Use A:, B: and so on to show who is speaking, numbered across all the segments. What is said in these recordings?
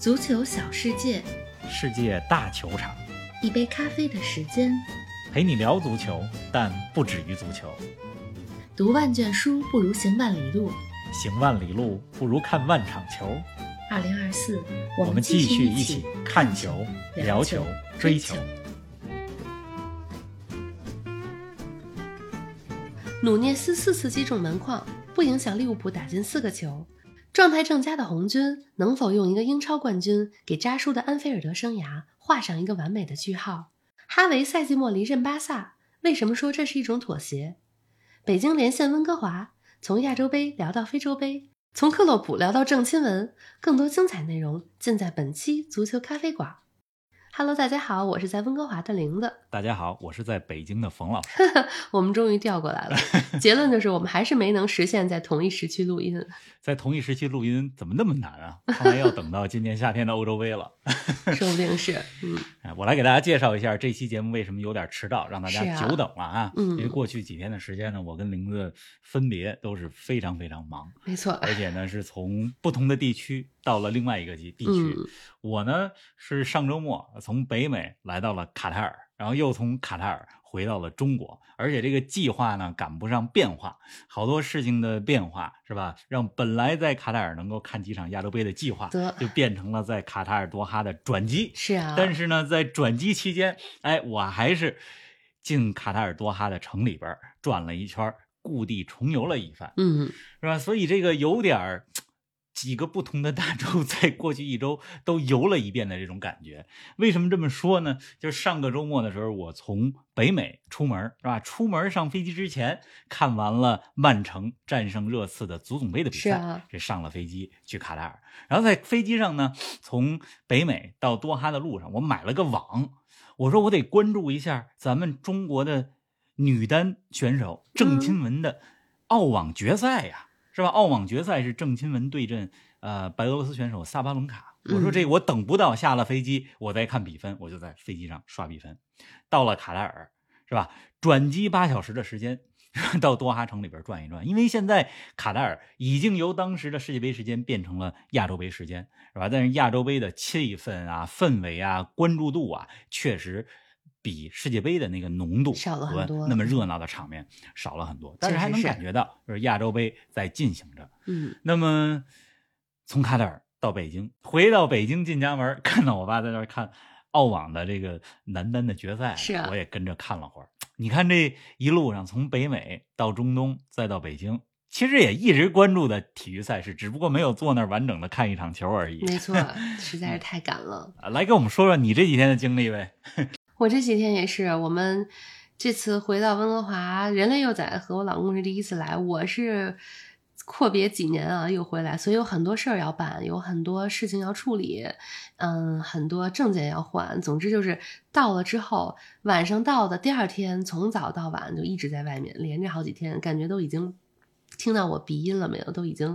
A: 足球小世界，
B: 世界大球场，
A: 一杯咖啡的时间，
B: 陪你聊足球，但不止于足球。
A: 读万卷书不如行万里路，
B: 行万里路不如看万场球。
A: 二零二四，
B: 我们继续
A: 一
B: 一起看球、聊球、追球。
C: 努涅斯四次击中门框，不影响利物浦打进四个球。状态正佳的红军能否用一个英超冠军给扎叔的安菲尔德生涯画上一个完美的句号？哈维赛季末离任巴萨，为什么说这是一种妥协？北京连线温哥华，从亚洲杯聊到非洲杯，从克洛普聊到郑钦文，更多精彩内容尽在本期足球咖啡馆。Hello，大家好，我是在温哥华的玲子。
B: 大家好，我是在北京的冯老师。
C: 我们终于调过来了，结论就是我们还是没能实现在同一时期录音。
B: 在同一时期录音怎么那么难啊？看来要等到今年夏天的欧洲杯了。
C: 说不定是，嗯，
B: 哎，我来给大家介绍一下这期节目为什么有点迟到，让大家久等了啊。
C: 嗯
B: 因为过去几天的时间呢，我跟玲子分别都是非常非常忙，
C: 没错，
B: 而且呢是从不同的地区到了另外一个地地区。
C: 嗯
B: 我呢是上周末从北美来到了卡塔尔，然后又从卡塔尔回到了中国，而且这个计划呢赶不上变化，好多事情的变化是吧？让本来在卡塔尔能够看几场亚洲杯的计划，就变成了在卡塔尔多哈的转机。
C: 是啊，
B: 但是呢，在转机期间，哎，我还是进卡塔尔多哈的城里边转了一圈，故地重游了一番。
C: 嗯，
B: 是吧？所以这个有点儿几个不同的大洲 在过去一周都游了一遍的这种感觉。为什么这么说呢？就是上个周末的时候，我从北美出门，是吧？出门上飞机之前看完了曼城战胜热刺的足总杯的比赛，这上了飞机去卡塔尔，然后在飞机上呢，从北美到多哈的路上，我买了个网，我说我得关注一下咱们中国的女单选手郑钦文的澳网决赛呀、是吧？澳网决赛是郑钦文对阵呃白俄罗斯选手萨巴伦卡。我说这我等不到下了飞机，我再看比分，我就在飞机上刷比分。到了卡塔尔，是吧？转机八小时的时间，到多哈城里边转一转。因为现在卡塔尔已经由当时的世界杯时间变成了亚洲杯时间，是吧？但是亚洲杯的气氛啊、氛围啊、关注度啊，确实比世界杯的那个浓度
C: 少了很多
B: 那么热闹的场面少了很多。但是还能感觉到，就是亚洲杯在进行着。
C: 嗯，
B: 那么从卡塔尔到北京，回到北京进家门，看到我爸在那儿看澳网的这个男单的决赛，
C: 是啊
B: 我也跟着看了会儿。你看这一路上，从北美到中东，再到北京，其实也一直关注的体育赛事，只不过没有坐那儿完整的看一场球而已。
C: 没错，实在是太赶了。
B: 啊来给我们说说你这几天的经历呗。
C: 我这几天也是，我们这次回到温哥华，人类幼崽和我老公是第一次来，我是阔别几年啊又回来，所以有很多事儿要办，有很多事情要处理，嗯，很多证件要换。总之就是到了之后，晚上到的第二天，从早到晚就一直在外面，连着好几天，感觉都已经。听到我鼻音了没有？都已经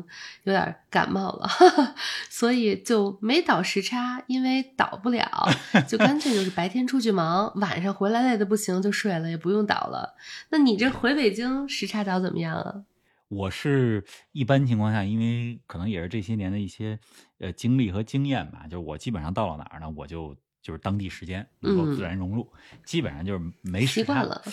C: 有点感冒了，所以就没倒时差，因为倒不了，就干脆就是白天出去忙，晚上回来累的不行就睡了，也不用倒了。那你这回北京时差倒怎么样啊？
B: 我是一般情况下，因为可能也是这些年的一些呃经历和经验吧，就是我基本上到了哪儿呢，我就就是当地时间能够自然融入，基本上就是没时差
C: 习惯了，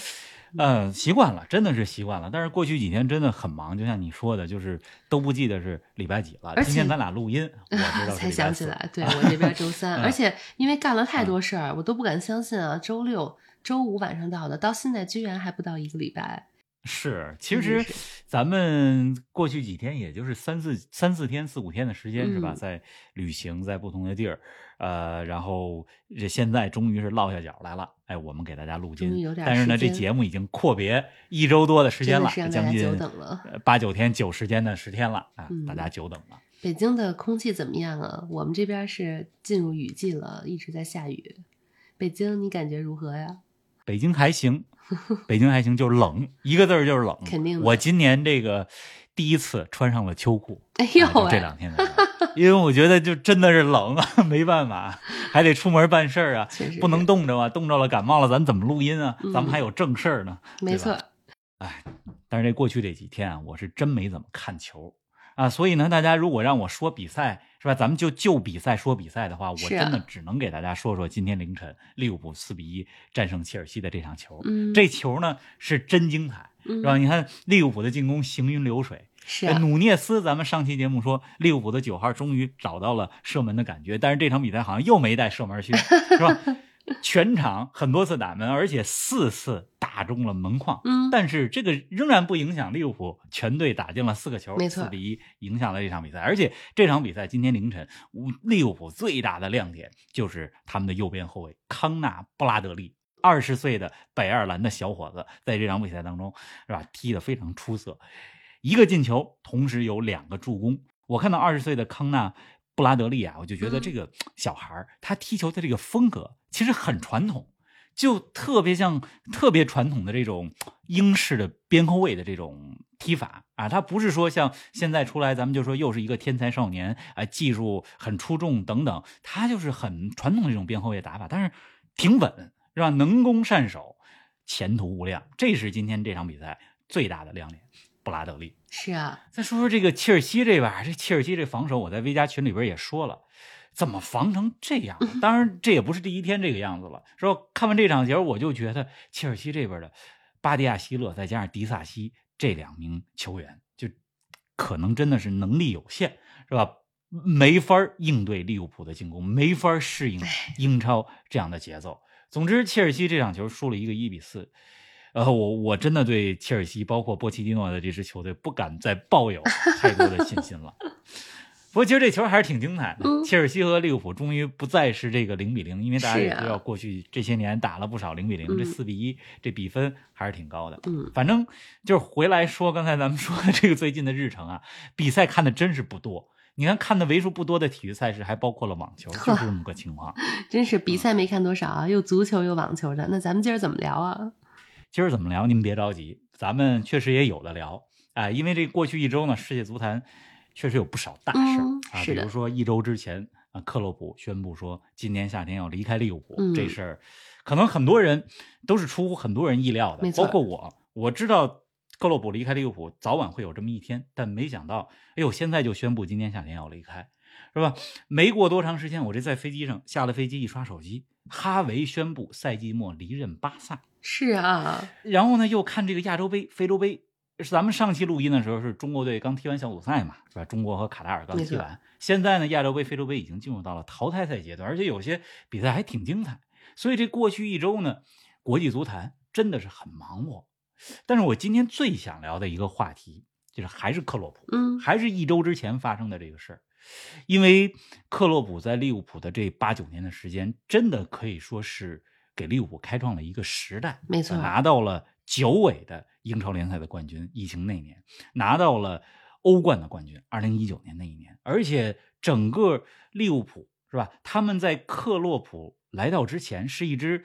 B: 呃，习惯了，真的是习惯了。但是过去几天真的很忙，就像你说的，就是都不记得是礼拜几了。今天咱俩录音，我知道
C: 才想起来，对我这边周三，
B: 嗯
C: 而且因为干了太多事儿，我都不敢相信啊！周六、周五晚上到的，到现在居然还不到一个礼拜。
B: 是，其实咱们过去几天也就是三四三四天、四五天的时间，是吧？
C: 嗯
B: 在旅行，在不同的地儿，呃，然后这现在终于是落下脚来了。哎，我们给大家录音但是呢，这节目已经阔别一周多的时间了，将近八九天、九十天的十天了啊，
C: 嗯
B: 大家久等了。
C: 北京的空气怎么样啊？我们这边是进入雨季了，一直在下雨。北京你感觉如何呀？
B: 北京还行，北京还行，就是冷，一个字儿就是冷。
C: 肯定的。
B: 我今年这个第一次穿上了秋裤，
C: 哎呦
B: 啊这两天因为我觉得就真的是冷啊，没办法，还得出门办事儿啊，不能冻着啊，冻着了感冒了，咱怎么录音啊？
C: 嗯。
B: 咱们还有正事儿呢。
C: 没错。
B: 哎，但是这过去这几天啊，我是真没怎么看球，啊，所以呢，大家如果让我说比赛是吧，咱们就就比赛说比赛的话，我真的只能给大家说说今天凌晨利物浦四比一战胜切尔西的这场球。
C: 嗯
B: 这球呢是真精彩，
C: 嗯
B: 是吧？你看利物浦的进攻行云流水，
C: 是啊，
B: 努涅斯，咱们上期节目说利物浦的九号终于找到了射门的感觉，但是这场比赛好像又没带射门靴，是吧？全场很多次打门，而且四次打中了门框。
C: 嗯，
B: 但是这个仍然不影响利物浦全队打进了四个球，
C: 没错
B: 四比一影响了这场比赛。而且这场比赛今天凌晨，利物浦最大的亮点就是他们的右边后卫康纳布拉德利，二十岁的北爱尔兰的小伙子，在这场比赛当中是吧踢得非常出色，一个进球，同时有两个助攻。我看到二十岁的康纳布拉德利啊，我就觉得
C: 嗯
B: 这个小孩儿他踢球的这个风格其实很传统。就特别像特别传统的这种英式的边后卫的这种踢法啊，他不是说像现在出来咱们就说又是一个天才少年啊，技术很出众等等，他就是很传统的这种边后卫打法，但是挺稳是吧？能攻善守，前途无量，这是今天这场比赛最大的亮点。布拉德利，
C: 是啊，
B: 再说说这个切尔西这边，这切尔西这防守，我在 V 加群里边也说了，怎么防成这样？当然，这也不是第一天这个样子了。说看完这场球，我就觉得切尔西这边的巴迪亚希勒再加上迪萨西这两名球员，就可能真的是能力有限，是吧？没法应对利物浦的进攻，没法适应英超这样的节奏。总之，切尔西这场球输了一个一比四。呃，我我真的对切尔西，包括波切蒂诺的这支球队，不敢再抱有太多的信心了。不过，其实这球还是挺精彩的。
C: 嗯
B: 切尔西和利物浦终于不再是这个零比零，因为大家也知道，过去这些年打了不少零比零、
C: 嗯
B: 这四比一这比分还是挺高的。
C: 嗯，
B: 反正就是回来说，刚才咱们说的这个最近的日程啊，比赛看的真是不多。你看，看的为数不多的体育赛事，还包括了网球，就是 这么个情况。
C: 真是比赛没看多少啊，又足球又网球的。那咱们今儿怎么聊啊？
B: 今儿怎么聊？您别着急，咱们确实也有的聊啊、因为这过去一周呢，世界足坛确实有不少大事儿、啊，比如说一周之前啊，克洛普宣布说今年夏天要离开利物浦，
C: 嗯
B: 这事儿可能很多人都是出乎很多人意料的包括我，我知道克洛普离开利物浦早晚会有这么一天，但没想到，哎呦，现在就宣布今年夏天要离开。是吧？没过多长时间，我这在飞机上下了飞机，一刷手机，哈维宣布赛季末离任巴萨。
C: 是啊，
B: 然后呢，又看这个亚洲杯、非洲杯。是咱们上期录音的时候，是中国队刚踢完小组赛嘛，是吧？中国和卡塔尔刚踢完。现在呢，亚洲杯、非洲杯已经进入到了淘汰赛阶段，而且有些比赛还挺精彩。所以这过去一周呢，国际足坛真的是很忙活。但是我今天最想聊的一个话题，就是还是克洛普，
C: 嗯，
B: 还是一周之前发生的这个事儿。因为克洛普在利物浦的这八九年的时间，真的可以说是给利物浦开创了一个时代。
C: 没错
B: 拿到了九尾的英超联赛的冠军，疫情那年拿到了欧冠的冠军，二零一九年那一年，而且整个利物浦是吧？他们在克洛普来到之前，是一支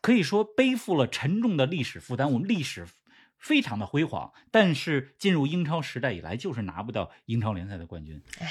B: 可以说背负了沉重的历史负担，我们历史非常的辉煌，但是进入英超时代以来，就是拿不到英超联赛的冠军。
C: 哎，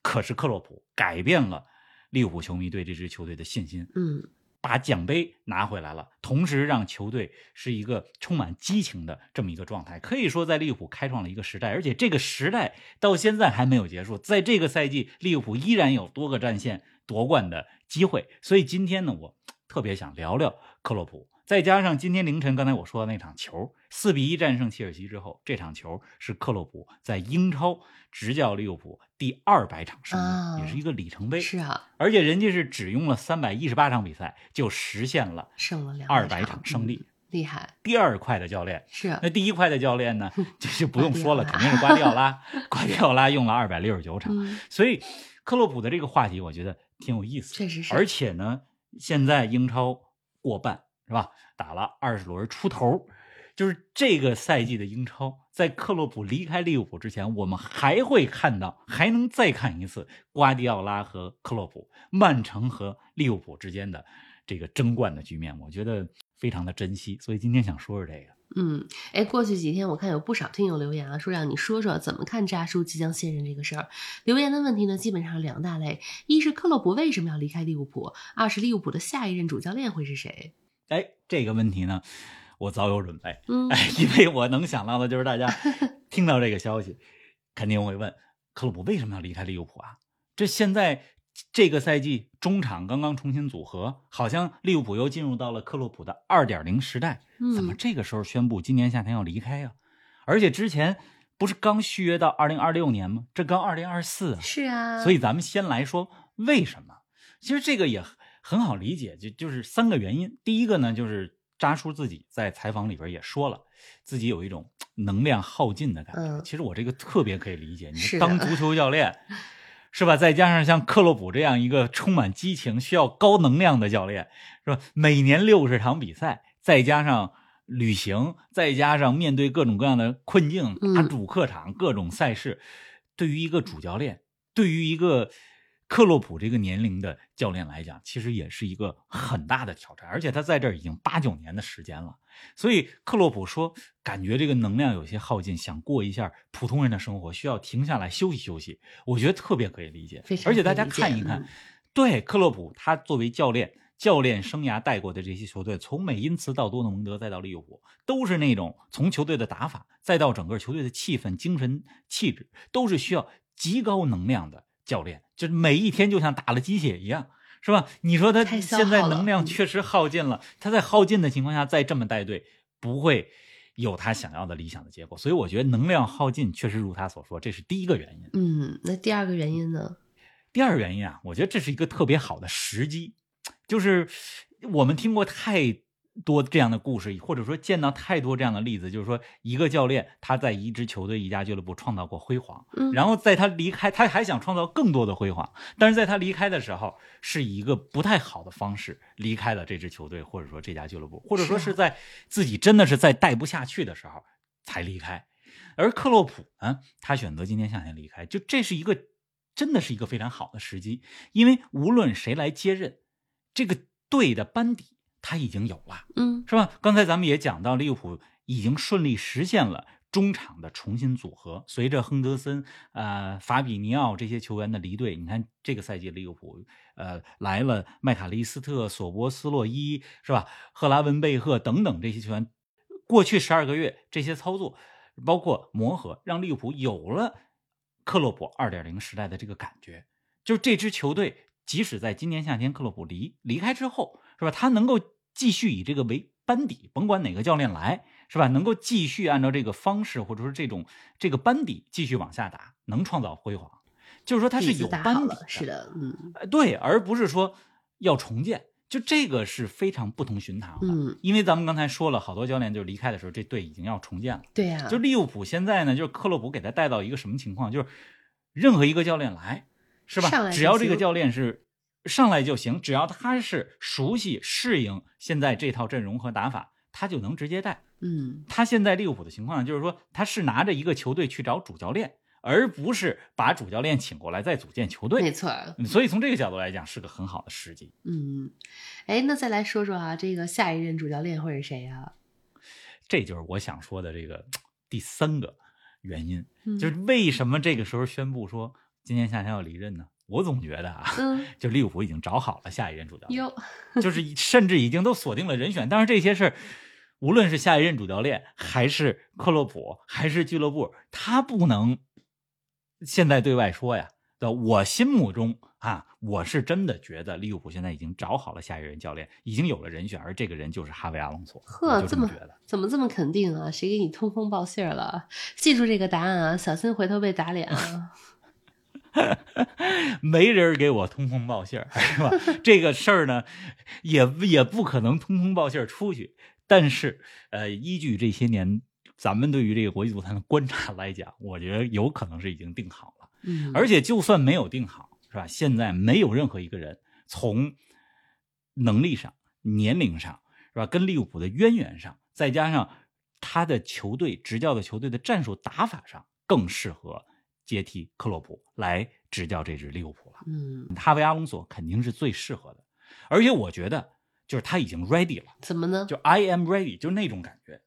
B: 可是克洛普改变了利物浦球迷对这支球队的信心，
C: 嗯，
B: 把奖杯拿回来了，同时让球队是一个充满激情的这么一个状态，可以说在利物浦开创了一个时代，而且这个时代到现在还没有结束，在这个赛季，利物浦依然有多个战线夺冠的机会，所以今天呢，我特别想聊聊克洛普。再加上今天凌晨刚才我说的那场球，四比一战胜切尔西之后，这场球是克洛普在英超执教利物浦第二百场胜利，
C: 啊
B: 也是一个里程碑。
C: 是啊，
B: 而且人家是只用了三百一十八场比赛就实现了
C: 胜了两
B: 二百
C: 场
B: 场胜利，
C: 嗯厉害。
B: 第二快的教练。
C: 是啊
B: 那第一快的教练呢，就是不用说了，肯定是瓜迪奥拉。瓜迪奥拉用了二百六十九场，
C: 嗯，
B: 所以克洛普的这个话题，我觉得挺有意思。
C: 确实是。
B: 而且呢，现在英超过半是吧？打了二十轮出头，就是这个赛季的英超，在克洛普离开利物浦之前，我们还会看到，还能再看一次瓜迪奥拉和克洛普、曼城和利物浦之间的这个争冠的局面，我觉得非常的珍惜。所以今天想说说这个。
C: 嗯，哎，过去几天我看有不少听友留言啊，说让你说说怎么看扎叔即将卸任这个事儿。留言的问题呢，基本上两大类：一是克洛普为什么要离开利物浦；二是利物浦的下一任主教练会是谁。
B: 哎，这个问题呢，我早有准备。
C: 嗯，
B: 哎，因为我能想到的就是大家 听到这个消息，肯定会问克洛普为什么要离开利物浦啊？这现在这个赛季中场刚刚重新组合，好像利物浦又进入到了克洛普的二点零时代，怎么
C: 嗯，
B: 这个时候宣布今年夏天要离开呀、而且之前不是刚续约到二零二六年吗？这刚二零二四啊，
C: 是啊，
B: 所以咱们先来说为什么？其实这个也很很好理解，就就是三个原因。第一个呢，就是扎叔自己在采访里边也说了，自己有一种能量耗尽的感觉。
C: 嗯
B: 其实我这个特别可以理解，你当足 球教练。是吧？再加上像克洛普这样一个充满激情、需要高能量的教练，是吧？每年六十场比赛，再加上旅行，再加上面对各种各样的困境，
C: 嗯
B: 打主客场、各种赛事，对于一个主教练，对于一个克洛普这个年龄的教练来讲，其实也是一个很大的挑战。而且他在这儿已经八九年的时间了，所以克洛普说，感觉这个能量有些耗尽，想过一下普通人的生活，需要停下来休息休息。我觉得特别可以理解而且大家看一看
C: 嗯，
B: 对克洛普他作为教练。教练生涯带过的这些球队，从美因茨到多特蒙德，再到利物浦，都是那种从球队的打法，再到整个球队的气氛、精神气质，都是需要极高能量的教练，就是每一天就像打了鸡血一样，是吧？你说他现在能量
C: 嗯
B: 确实耗尽了，他在耗尽的情况下再这么带队，不会有他想要的理想的结果。所以我觉得能量耗尽确实如他所说，这是第一个原因。
C: 嗯，那第二个原因呢？
B: 第二个原因啊，我觉得这是一个特别好的时机，就是我们听过太多这样的故事，或者说见到太多这样的例子，就是说一个教练他在一支球队、一家俱乐部创造过辉煌，
C: 嗯
B: 然后在他离开，他还想创造更多的辉煌，但是在他离开的时候，是以一个不太好的方式离开了这支球队，或者说这家俱乐部，或者说
C: 是
B: 在自己真的是在带不下去的时候才离开。而克洛普呢，他选择今天夏天离开，就这是一个真的是一个非常好的时机，因为无论谁来接任，这个队的班底他已经有了。
C: 嗯
B: 是吧？刚才咱们也讲到，利物浦已经顺利实现了中场的重新组合。随着亨德森、呃法比尼奥这些球员的离队，你看这个赛季利物浦呃来了麦卡利斯特、索博斯洛伊，是吧？赫拉文贝赫等等这些球员，过去十二个月这些操作，包括磨合，让利物浦有了克洛普二点零时代的这个感觉。就是这支球队，即使在今年夏天克洛普离离开之后，是吧？他能够继续以这个为班底，甭管哪个教练来，是吧？能够继续按照这个方式，或者说这种这个班底继续往下打，能创造辉煌。就是说他是有班底的，
C: 是的，嗯
B: 呃对，而不是说要重建。就这个是非常不同寻常的，
C: 嗯，
B: 因为咱们刚才说了，好多教练就是离开的时候，这队已经要重建了。
C: 对呀，
B: 就利物浦现在呢，就是克洛普给他带到一个什么情况？就是任何一个教练来，是吧？只要这个教练是上来就行，只要他是熟悉适应现在这套阵容和打法，他就能直接带。
C: 嗯
B: 他现在利物浦的情况呢，就是说他是拿着一个球队去找主教练，而不是把主教练请过来再组建球队。
C: 没错，
B: 嗯所以从这个角度来讲，是个很好的时机。
C: 嗯，哎，那再来说说啊，这个下一任主教练会是谁啊？
B: 这就是我想说的这个第三个原因，
C: 嗯
B: 就是为什么这个时候宣布说今年夏天要离任呢？我总觉得啊，
C: 嗯，
B: 就利物浦已经找好了下一任主教练，
C: 哟，
B: 就是甚至已经都锁定了人选。但是这些事儿，无论是下一任主教练，还是克洛普，还是俱乐部，他不能现在对外说呀。对，我心目中啊，我是真的觉得利物浦现在已经找好了下一任教练，已经有了人选，而这个人就是哈维阿隆索。
C: 呵
B: 这
C: 么
B: 觉得。
C: 怎么这么肯定啊？谁给你通风报信了？记住这个答案啊，小心回头被打脸啊！
B: 没人给我通风报信儿，是吧？这个事儿呢，也也不可能通风报信儿出去。但是，呃，依据这些年咱们对于这个国际足坛的观察来讲，我觉得有可能是已经定好了。
C: 嗯，
B: 而且，就算没有定好，是吧？现在没有任何一个人从能力上、年龄上，是吧？跟利物浦的渊源上，再加上他的球队执教的球队的战术打法上，更适合接替克洛普来执教这支利物浦了。
C: 嗯，
B: 哈维阿隆索肯定是最适合的，而且我觉得就是他已经 ready 了，
C: 怎么呢？
B: 就 I am ready，就是那种感觉，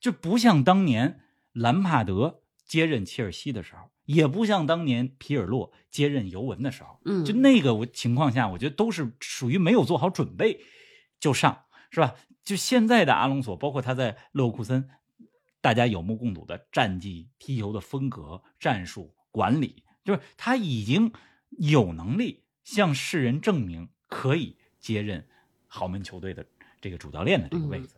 B: 就不像当年兰帕德接任切尔西的时候，也不像当年皮尔洛接任尤文的时候，
C: 嗯，
B: 就那个我情况下，我觉得都是属于没有做好准备就上，是吧？就现在的阿隆索，包括他在勒沃库森大家有目共睹的战绩、踢球的风格、战术管理，就是他已经有能力向世人证明可以接任豪门球队的这个主教练的这个位置，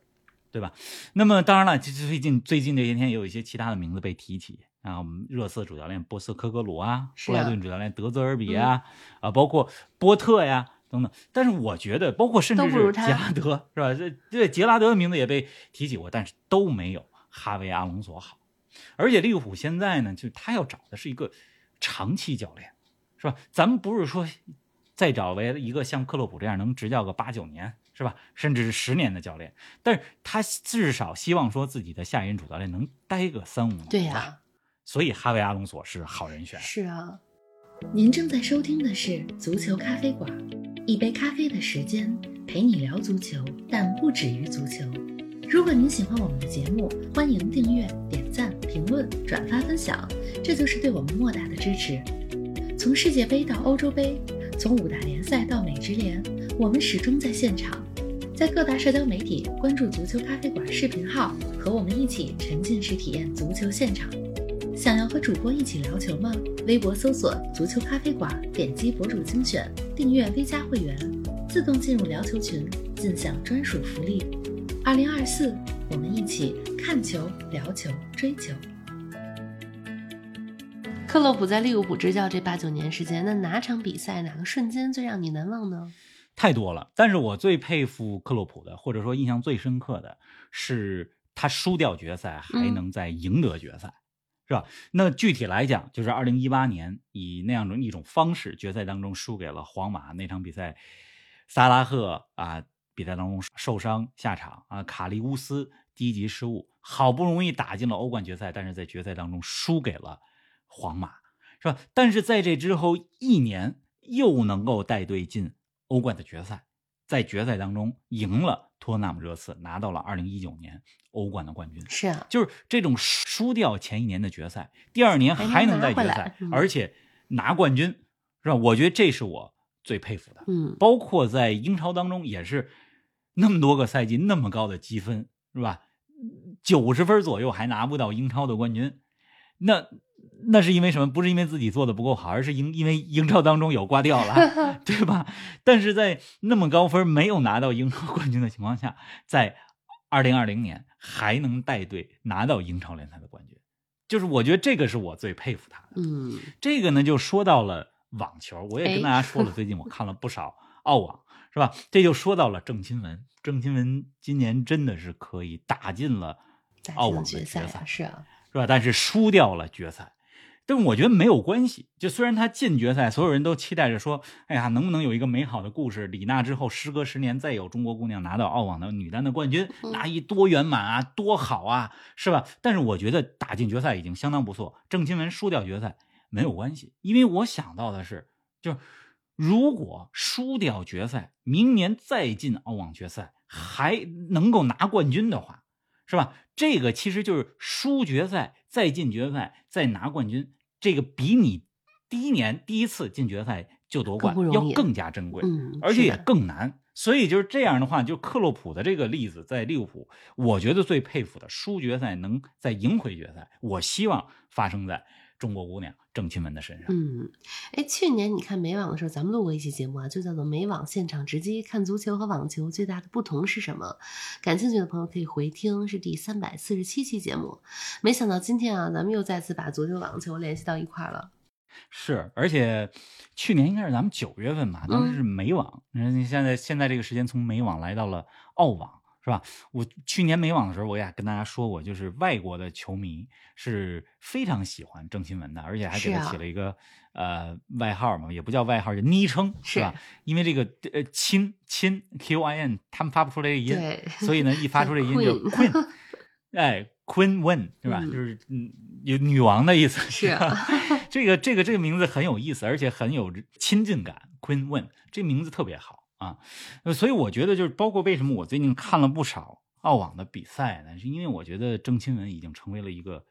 B: 对吧？那么当然了，其实最近最近这些天也有一些其他的名字被提起啊，我们热刺主教练波斯科格鲁啊，布莱顿主教练德泽尔比啊，啊，包括波特呀。等等，但是我觉得，包括甚至是杰拉德，是吧？这这杰拉德的名字也被提起过，但是都没有哈维·阿隆索好。而且利物浦现在呢，就他要找的是一个长期教练，是吧？咱们不是说再找为一个像克洛普这样能执教个八九年，是吧？甚至是十年的教练，但是他至少希望说自己的下一任主教练能待个三五年。
C: 对呀、
B: 所以哈维·阿隆索是好人选。
C: 是啊，
A: 您正在收听的是足球咖啡馆，一杯咖啡的时间陪你聊足球，但不止于足球。如果您喜欢我们的节目，欢迎订阅、点赞、评论、转发分享，这就是对我们莫大的支持。从世界杯到欧洲杯，从五大联赛到美职联，我们始终在现场。在各大社交媒体关注“足球咖啡馆”视频号，和我们一起沉浸式体验足球现场。想要和主播一起聊球吗？微博搜索“足球咖啡馆”，点击博主精选，订阅 V 加会员，自动进入聊球群，尽享专属福利。二零二四，我们一起看球、聊球、追球。
C: 克洛普在利物浦执教这八九年时间，那哪场比赛、哪个瞬间最让你难忘呢？
B: 太多了。但是我最佩服克洛普的，或者说印象最深刻的是他输掉决赛还能再赢得决赛，是吧？那具体来讲，就是二零一八年以那样的一种方式，决赛当中输给了皇马那场比赛，萨拉赫啊，比赛当中受伤下场啊，卡利乌斯低级失误，好不容易打进了欧冠决赛，但是在决赛当中输给了皇马，是吧？但是在这之后一年又能够带队进欧冠的决赛，在决赛当中赢了托纳姆热刺，拿到了二零一九年欧冠的冠军。
C: 是啊，
B: 就是这种输掉前一年的决赛，第二年还能在决赛，
C: 嗯
B: 而且拿冠军，是吧？我觉得这是我最佩服的。
C: 嗯，
B: 包括在英超当中也是那么多个赛季那么高的积分，是吧？九十分左右还拿不到英超的冠军，那那是因为什么？不是因为自己做的不够好，而是因因为英超当中有挂掉了，对吧？但是在那么高分没有拿到英超冠军的情况下，在二零二零年还能带队拿到英超联赛的冠军，就是我觉得这个是我最佩服他的。
C: 嗯，
B: 这个呢，就说到了网球，我也
C: 哎
B: 跟大家 说了，最近我看了不少澳网，是吧？这就说到了郑钦文，郑钦文今年真的是可以打进了澳网的
C: 决赛是啊，
B: 是吧？但是输掉了决赛。但我觉得没有关系，就虽然他进决赛，所有人都期待着说，哎呀，能不能有一个美好的故事？李娜之后，时隔十年再有中国姑娘拿到澳网的女单的冠军，
C: 嗯
B: 那一多圆满啊，多好啊，是吧？但是我觉得打进决赛已经相当不错。郑钦文输掉决赛没有关系，因为我想到的是，就是如果输掉决赛，明年再进澳网决赛还能够拿冠军的话，是吧？这个其实就是输决赛再进决赛再拿冠军，这个比你第一年第一次进决赛就夺冠要更加珍贵，
C: 嗯，
B: 而且也更难。所以就是这样的话，就克洛普的这个例子，在利物浦，我觉得最佩服的，输决赛能再赢回决赛，我希望发生在中国姑娘郑钦文的身上。
C: 嗯，哎，去年你看美网的时候，咱们录过一期节目啊，就叫做《美网现场直击》，看足球和网球最大的不同是什么？感兴趣的朋友可以回听，是第三百四十七期节目。没想到今天啊，咱们又再次把足球、网球联系到一块儿了。
B: 是，而且去年应该是咱们九月份吧，当时是美网，你嗯，现在现在这个时间从美网来到了澳网，是吧？我去年美网的时候，我也跟大家说过，就是外国的球迷是非常喜欢郑钦文的，而且还给他起了一个、呃外号嘛，也不叫外号，就昵称，是吧？因为这个呃亲亲 Q I N 他们发不出来这个音，
C: 对，
B: 所以呢，一发出这音就
C: Queen
B: 哎，Queen Wen 是吧？
C: 嗯
B: 就是嗯，有女王的意思。
C: 是
B: 这个这个这个名字很有意思，而且很有亲近感。Queen Wen 这名字特别好啊，呃所以我觉得就是包括为什么我最近看了不少澳网的比赛呢？是因为我觉得郑钦文已经成为了一个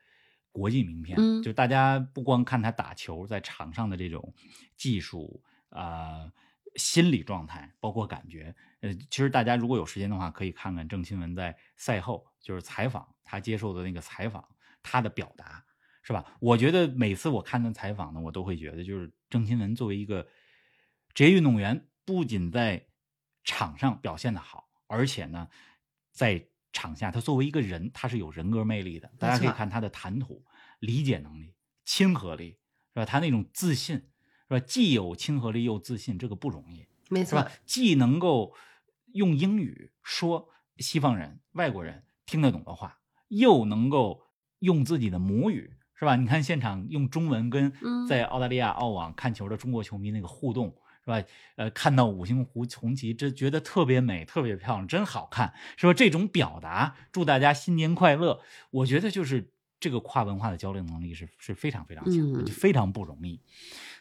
B: 国际名片，
C: 嗯
B: 就大家不光看他打球在场上的这种技术啊、心理状态，包括感觉。呃，其实大家如果有时间的话，可以看看郑钦文在赛后就是采访他接受的那个采访，他的表达是吧？我觉得每次我看他采访呢，我都会觉得，就是郑钦文作为一个职业运动员，不仅在场上表现的好，而且呢，在场下他作为一个人，他是有人格魅力的。大家可以看他的谈吐、理解能力、亲和力，是吧？他那种自信，是吧？既有亲和力又自信，这个不容易。
C: 没错
B: 是吧，？既能够用英语说西方人、外国人听得懂的话，又能够用自己的母语，是吧？你看现场用中文跟
C: 嗯
B: 在澳大利亚澳网看球的中国球迷那个互动。是吧？呃，看到五星红红旗，这觉得特别美，特别漂亮，真好看，是吧？这种表达，祝大家新年快乐，我觉得就是这个跨文化的交流能力是是非常非常强的，
C: 嗯
B: 就非常不容易。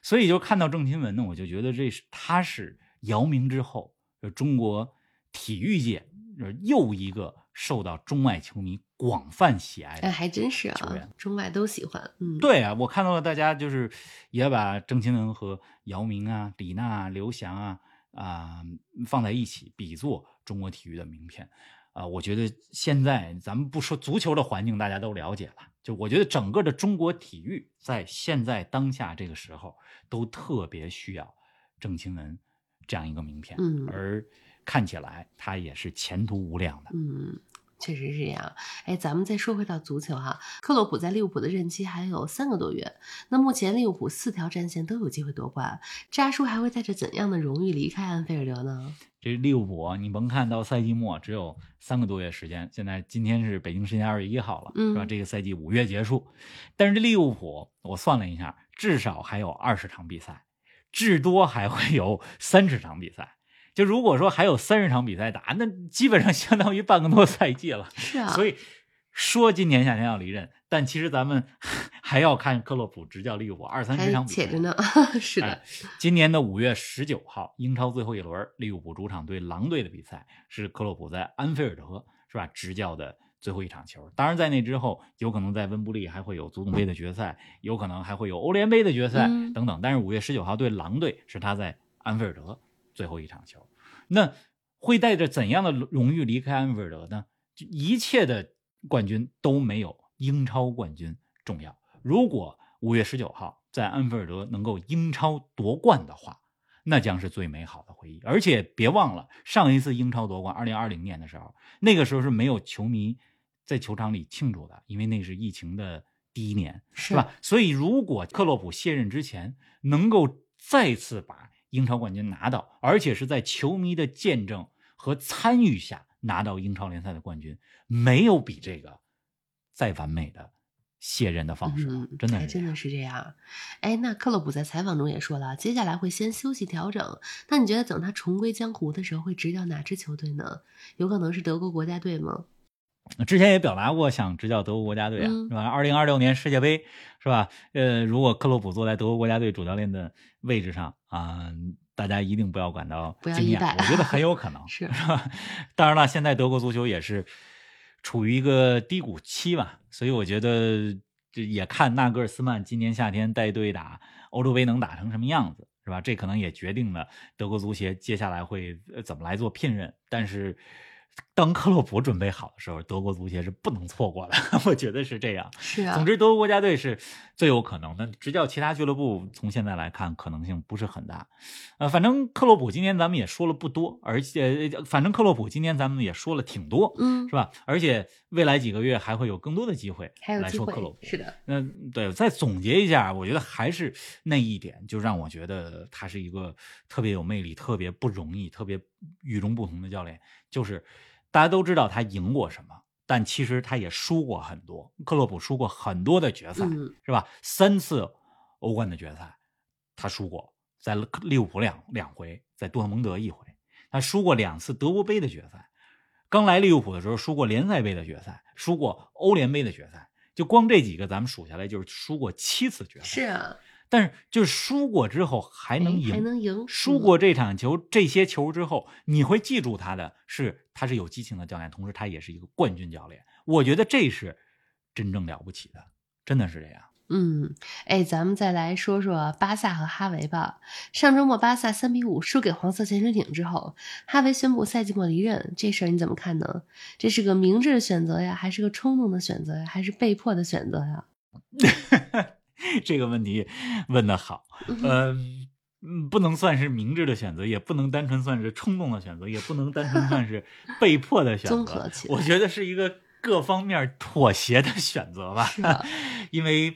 B: 所以就看到郑钦文呢，我就觉得这是他是姚明之后，呃中国体育界呃又一个受到中外球迷广泛喜爱的。
C: 哎，还真是啊，中外都喜欢。嗯，
B: 对啊，我看到了大家就是也把郑钦文和姚明啊、李娜啊、刘翔啊啊、放在一起，比作中国体育的名片。啊、我觉得现在咱们不说足球的环境，大家都了解了。就我觉得整个的中国体育在现在当下这个时候，都特别需要郑钦文这样一个名片，
C: 嗯
B: 而看起来他也是前途无量的。
C: 嗯，确实是这样。哎，咱们再说回到足球哈，克洛普在利物浦的任期还有三个多月，那目前利物浦四条战线都有机会夺冠，扎叔还会带着怎样的荣誉离开安菲尔德呢？
B: 这利物浦，你甭看到赛季末只有三个多月时间，现在今天是北京时间二月一号了，
C: 嗯
B: 是吧？这个赛季五月结束，但是这利物浦，我算了一下，至少还有二十场比赛，至多还会有三十场比赛。就如果说还有三十场比赛打，那基本上相当于半个多赛季了。
C: 是啊，
B: 所以说今年夏天要离任，但其实咱们还要看克洛普执教利物浦二三十场比赛
C: 且着呢。是的
B: 哎，今年的五月十九号，英超最后一轮，利物浦主场对狼队的比赛是克洛普在安菲尔德是吧执教的最后一场球。当然，在那之后，有可能在温布利还会有足总杯的决赛，有可能还会有欧联杯的决赛、
C: 嗯
B: 等等。但是五月十九号对狼队是他在安菲尔德最后一场球，那会带着怎样的荣誉离开安菲尔德呢？就一切的冠军都没有英超冠军重要。如果五月十九号在安菲尔德能够英超夺冠的话，那将是最美好的回忆。而且别忘了，上一次英超夺冠，二零二零年的时候，那个时候是没有球迷在球场里庆祝的，因为那是疫情的第一年，
C: 是
B: 是吧？所以，如果克洛普卸任之前能够再次把英超冠军拿到，而且是在球迷的见证和参与下拿到英超联赛的冠军，没有比这个再完美的卸任的方式了，
C: 嗯，
B: 真的是
C: 真的是这样。哎，那克洛普在采访中也说了，接下来会先休息调整。那你觉得等他重归江湖的时候，会执教哪支球队呢？有可能是德国国家队吗？
B: 之前也表达过想执教德国国家队啊，
C: 嗯
B: 是吧？二零二六年世界杯是吧？呃，如果克洛普坐在德国国家队主教练的位置上啊、大家一定不要感到惊讶，我觉得很有可 能，
C: 是
B: 是吧？当然了，现在德国足球也是处于一个低谷期吧，所以我觉得这也看纳格尔斯曼今年夏天带队打欧洲杯能打成什么样子，是吧？这可能也决定了德国足协接下来会呃怎么来做聘任。但是，当克洛普准备好的时候，德国足协是不能错过的，我觉得是这样。
C: 是啊，
B: 总之，德国国家队是最有可能的。执教其他俱乐部，从现在来看可能性不是很大。呃，反正克洛普今年咱们也说了不多，而且呃反正克洛普今年咱们也说了挺多，
C: 嗯
B: 是，吧？而且未来几个月还会有更多的机会来说克洛普。
C: 是的，
B: 那对，再总结一下，我觉得还是那一点，就让我觉得他是一个特别有魅力、特别不容易、特别与众不同的教练。就是大家都知道他赢过什么，但其实他也输过很多。克洛普输过很多的决赛，
C: 嗯
B: 是吧？三次欧冠的决赛，他输过，在利物浦两两回，在多特蒙德一回，他输过两次德国杯的决赛。刚来利物浦的时候输过联赛杯的决赛，输过欧联杯的决赛，就光这几个咱们数下来就是输过七次决赛。
C: 是啊，
B: 但是就是输过之后还能
C: 哎
B: 赢，
C: 还能赢，
B: 输过这场球、这些球之后，你会记住他的是他是有激情的教练，同时他也是一个冠军教练。我觉得这是真正了不起的，真的是这样。
C: 嗯，哎，咱们再来说说巴萨和哈维吧。上周末巴萨三比五输给黄色潜水艇之后，哈维宣布赛季末离任，这事儿你怎么看呢？这是个明智的选择呀，还是个冲动的选择呀，还是被迫的选择呀？
B: 这个问题问的好，嗯。嗯，不能算是明智的选择，也不能单纯算是冲动的选择，也不能单纯算是 被迫的选择。我觉得是一个各方面妥协的选择吧。因为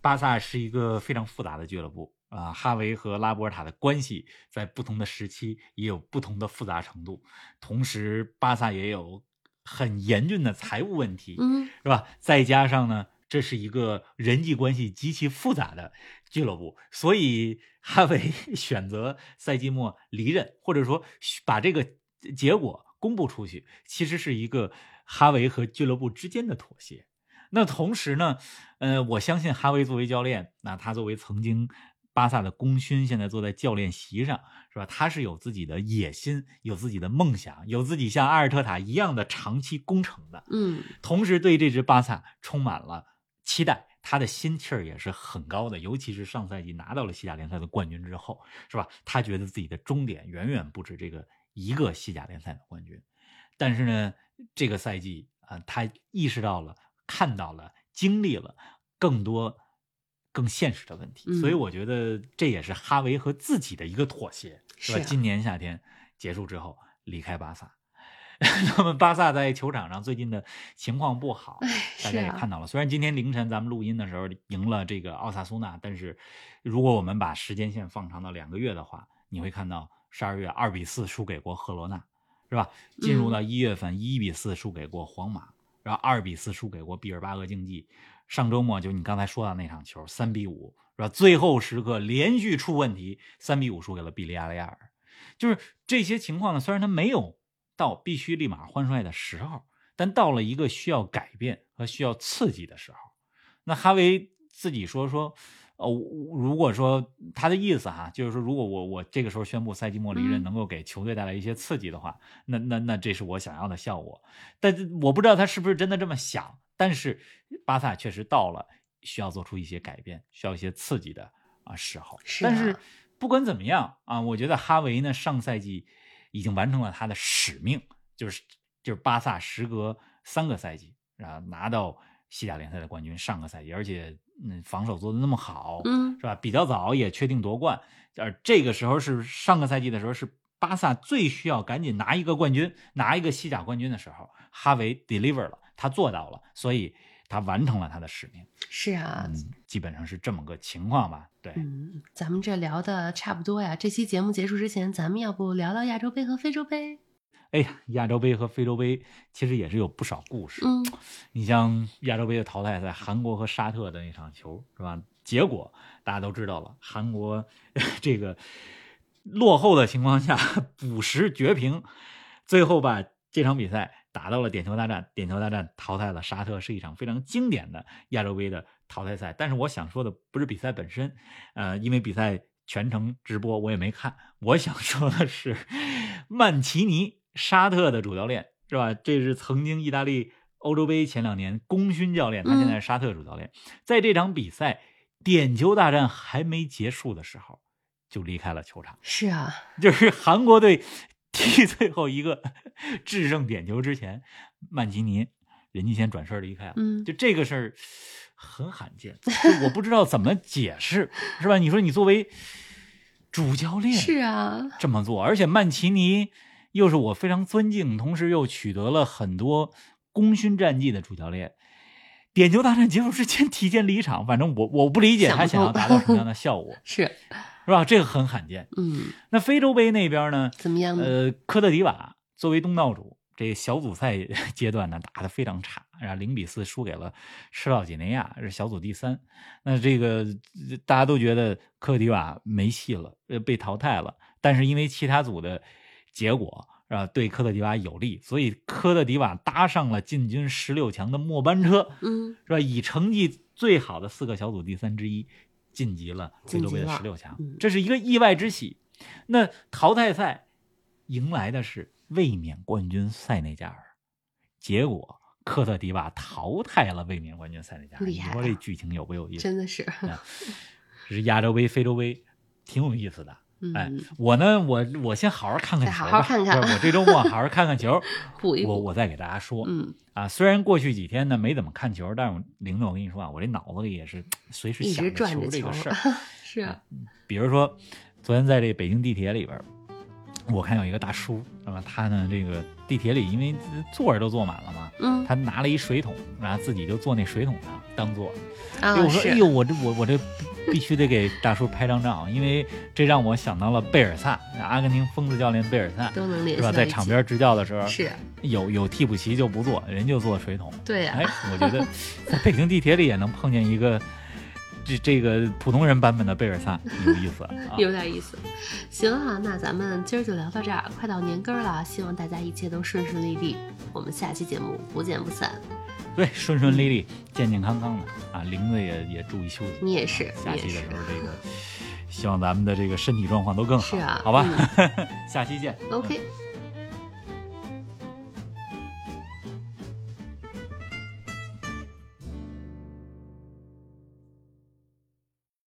B: 巴萨是一个非常复杂的俱乐部啊，哈维和拉波尔塔的关系在不同的时期也有不同的复杂程度，同时巴萨也有很严峻的财务问题，
C: 嗯，
B: 是吧？再加上呢。这是一个人际关系极其复杂的俱乐部，所以哈维 选择赛季末离任，或者说把这个结果公布出去，其实是一个哈维和俱乐部之间的妥协。那同时呢，呃，我相信哈维作为教练，那他作为曾经巴萨的功勋，现在坐在教练席上，是吧？他是有自己的野心，有自己的梦想，有自己像阿尔特塔一样的长期工程的。
C: 嗯，
B: 同时对这支巴萨充满了。期待他的心气儿也是很高的，尤其是上赛季拿到了西甲联赛的冠军之后，是吧？他觉得自己的终点远远不止这个一个西甲联赛的冠军。但是呢，这个赛季啊，他意识到了、看到了、经历了更多更现实的问题，所以我觉得这也是哈维和自己的一个妥协，是吧？今年夏天结束之后离开巴萨。那么巴萨在球场上最近的情况不好，大家也看到了。虽然今天凌晨咱们录音的时候赢了这个奥萨苏纳，但是如果我们把时间线放长到两个月的话，你会看到十二月二比四输给过赫罗纳，是吧？进入到一月份一比四输给过皇马，然后二比四输给过毕尔巴鄂竞技。上周末就你刚才说到那场球三比五，是吧？最后时刻连续出问题，三比五输给了比利亚雷亚尔。就是这些情况呢，虽然他没有。到必须立马换帅的时候，但到了一个需要改变和需要刺激的时候，那哈维自己说说，呃，如果说他的意思哈，就是说，如果我我这个时候宣布赛季末离任，能够给球队带来一些刺激的话，那那那这是我想要的效果。但我不知道他是不是真的这么想。但是巴萨确实到了需要做出一些改变、需要一些刺激的啊时候。但是不管怎么样啊，我觉得哈维呢上赛季。已经完成了他的使命，就是就是巴萨时隔三个赛季啊拿到西甲联赛的冠军，上个赛季而且嗯防守做的那么好，
C: 嗯
B: 是吧？比较早也确定夺冠，而这个时候是上个赛季的时候是巴萨最需要赶紧拿一个冠军，拿一个西甲冠军的时候，哈维 deliver 了，他做到了，所以。他完成了他的使命，
C: 是啊，
B: 基本上是这么个情况吧。对，
C: 嗯，咱们这聊的差不多呀。这期节目结束之前，咱们要不聊聊亚洲杯和非洲杯？
B: 哎呀，亚洲杯和非洲杯其实也是有不少故事。
C: 嗯，
B: 你像亚洲杯的淘汰赛，韩国和沙特的那场球是吧？结果大家都知道了，韩国 这个落后的情况下 补时绝平，最后把这场比赛。打到了点球大战，点球大战淘汰了沙特，是一场非常经典的亚洲杯的淘汰赛。但是我想说的不是比赛本身，呃，因为比赛全程直播我也没看。我想说的是，曼奇尼，沙特的主教练是吧？这是曾经意大利欧洲杯前两年功勋教练，他现在是沙特主教练。在这场比赛点球大战还没结束的时候，就离开了球场。
C: 是啊，
B: 就是韩国队。踢最后一个 制胜点球之前，曼奇尼人家先转身离开了。
C: 嗯，
B: 就这个事儿很罕见，我不知道怎么解释，是吧？你说你作为主教练
C: 是啊
B: 这么做，而且曼奇尼又是我非常尊敬，同时又取得了很多功勋战绩的主教练，点球大战结束之前提前离场，反正我我不理解他想要达到什么样的 效果。
C: 是。
B: 是吧？这个很罕见。
C: 嗯，
B: 那非洲杯那边呢？
C: 怎么样呢？
B: 呃，科特迪瓦作为东道主，这小组赛 阶段呢打得非常差，然后零比四输给了赤道几内亚，是小组第三。那这个大家都觉得科特迪瓦没戏了，呃，被淘汰了。但是因为其他组的结果啊对科特迪瓦有利，所以科特迪瓦搭上了进军十六强的末班车。
C: 嗯，
B: 是吧？以成绩最好的四个小组第三之一。晋级了非洲杯的十六强，这是一个意外之喜。那淘汰赛迎来的是卫冕冠军塞内加尔，结果科特迪瓦淘汰了卫冕冠军塞内加尔。你说这剧情有不有意思？
C: 真的是，
B: 这是亚洲杯、非洲杯，挺有意思的。哎
C: 嗯，，
B: 我呢，我我先好好看看球吧，
C: 好好看看
B: 我这周末好好看看球，
C: 补一补，
B: 我我再给大家说。
C: 嗯，
B: 啊，虽然过去几天呢没怎么看球，但是我玲子，我跟你说啊，我这脑子里也是随时想着
C: 球
B: 球这个事儿。
C: 是啊，
B: 比如说，昨天在这北京地铁里边儿，我看有一个大叔，那么他呢，这个地铁里因为坐着都坐满了嘛，
C: 嗯
B: 他拿了一水桶，然后自己就坐那水桶上当座。
C: 啊
B: 哎，我说，
C: 是
B: 哎呦，我这我我这必须得给大叔拍张照，因为这让我想到了贝尔萨，阿根廷疯子教练贝尔萨，
C: 都能联
B: 是吧？在场边执教的时候，
C: 是，
B: 有有替补席就不坐，人就坐水桶。
C: 对呀
B: 哎，我觉得 在北京地铁里也能碰见一个这这个普通人版本的贝尔萨，有意思啊。
C: 有点意思。行哈，那咱们今儿就聊到这儿，快到年根儿了，希望大家一切都顺顺利利。我们下期节目不见不散。
B: 对，顺顺利利、健健康康的啊，玲子也也注意休息。
C: 你也是
B: 下期的时候这个，希望咱们的这个身体状况都更好，
C: 是啊
B: 好吧？
C: 嗯
B: 下期见。
C: OK。